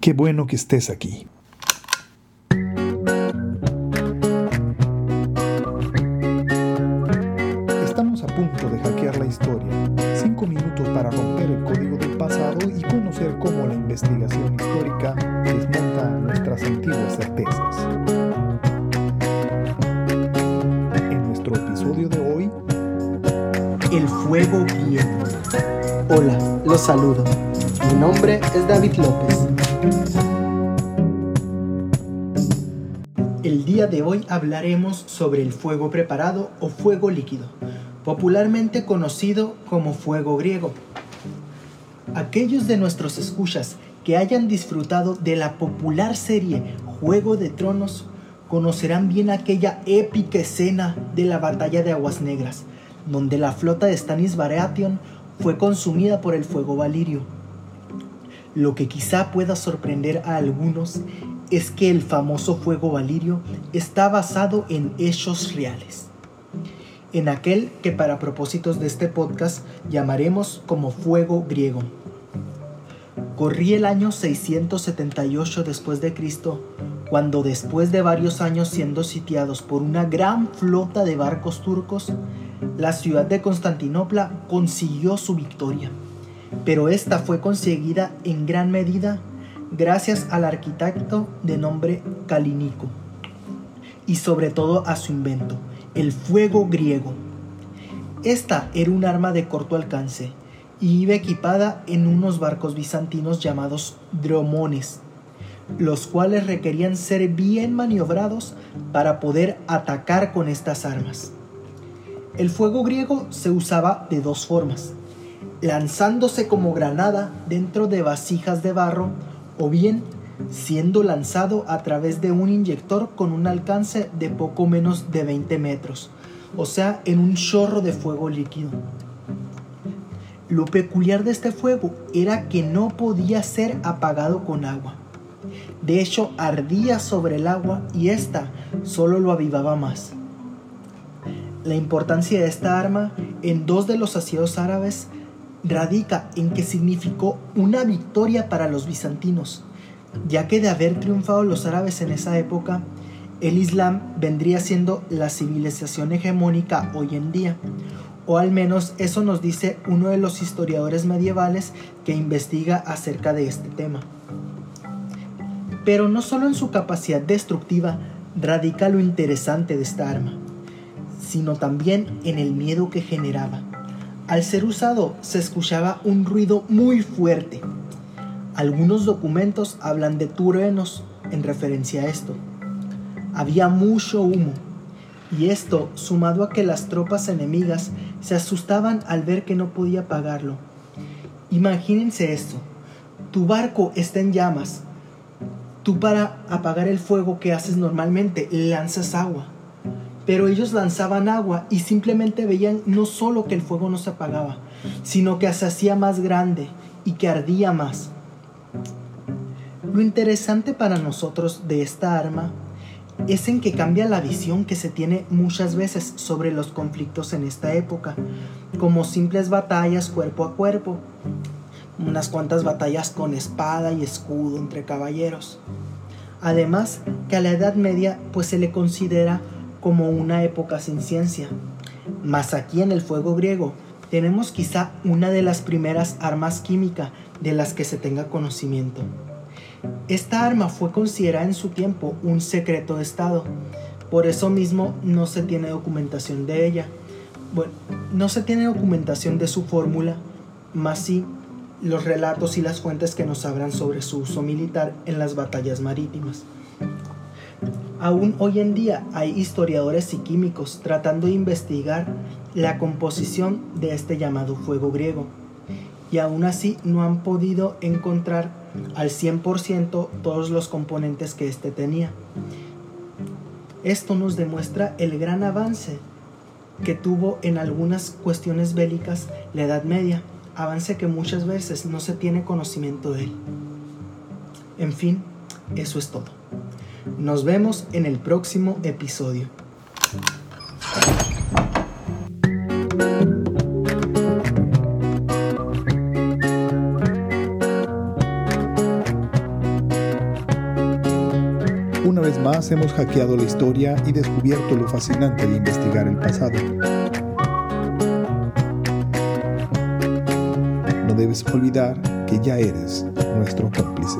Qué bueno que estés aquí. Estamos a punto de hackear la historia. Cinco minutos para romper el código del pasado y conocer cómo la investigación histórica desmonta nuestras antiguas certezas. En nuestro episodio de hoy, El fuego viene. Hola, los saludo. Mi nombre es David López. El día de hoy hablaremos sobre el fuego preparado o fuego líquido, popularmente conocido como fuego griego. Aquellos de nuestros escuchas que hayan disfrutado de la popular serie Juego de Tronos conocerán bien aquella épica escena de la batalla de Aguas Negras, donde la flota de Stannis Baratheon fue consumida por el fuego valirio. Lo que quizá pueda sorprender a algunos es que el famoso fuego valirio está basado en hechos reales. En aquel que para propósitos de este podcast llamaremos como fuego griego. Corrí el año 678 después de Cristo, cuando después de varios años siendo sitiados por una gran flota de barcos turcos, la ciudad de Constantinopla consiguió su victoria. Pero esta fue conseguida en gran medida gracias al arquitecto de nombre Calínico y sobre todo a su invento, el fuego griego. Esta era un arma de corto alcance y iba equipada en unos barcos bizantinos llamados dromones, los cuales requerían ser bien maniobrados para poder atacar con estas armas. El fuego griego se usaba de dos formas, lanzándose como granada dentro de vasijas de barro o bien siendo lanzado a través de un inyector con un alcance de poco menos de 20 metros, o sea, en un chorro de fuego líquido. Lo peculiar de este fuego era que no podía ser apagado con agua. De hecho, ardía sobre el agua y ésta solo lo avivaba más. La importancia de esta arma en dos de los asiedos árabes radica en que significó una victoria para los bizantinos, ya que de haber triunfado los árabes en esa época, el Islam vendría siendo la civilización hegemónica hoy en día, o al menos eso nos dice uno de los historiadores medievales que investiga acerca de este tema. Pero no solo en su capacidad destructiva radica lo interesante de esta arma, sino también en el miedo que generaba. Al ser usado se escuchaba un ruido muy fuerte. Algunos documentos hablan de truenos en referencia a esto. Había mucho humo y esto sumado a que las tropas enemigas se asustaban al ver que no podía apagarlo. Imagínense esto, tu barco está en llamas, tú para apagar el fuego que haces normalmente lanzas agua, pero ellos lanzaban agua y simplemente veían no solo que el fuego no se apagaba, sino que se hacía más grande y que ardía más. Lo interesante para nosotros de esta arma es en que cambia la visión que se tiene muchas veces sobre los conflictos en esta época, como simples batallas cuerpo a cuerpo, unas cuantas batallas con espada y escudo entre caballeros. Además, que a la Edad Media pues se le considera como una época sin ciencia. Mas aquí en el fuego griego tenemos quizá una de las primeras armas químicas de las que se tenga conocimiento. Esta arma fue considerada en su tiempo un secreto de Estado. Por eso mismo no se tiene documentación de ella. Bueno, no se tiene documentación de su fórmula, más sí los relatos y las fuentes que nos hablan sobre su uso militar en las batallas marítimas. Aún hoy en día hay historiadores y químicos tratando de investigar la composición de este llamado fuego griego y aún así no han podido encontrar al 100% todos los componentes que éste tenía. Esto nos demuestra el gran avance que tuvo en algunas cuestiones bélicas la Edad Media, avance que muchas veces no se tiene conocimiento de él. En fin, eso es todo. Nos vemos en el próximo episodio. Una vez más hemos hackeado la historia y descubierto lo fascinante de investigar el pasado. No debes olvidar que ya eres nuestro cómplice.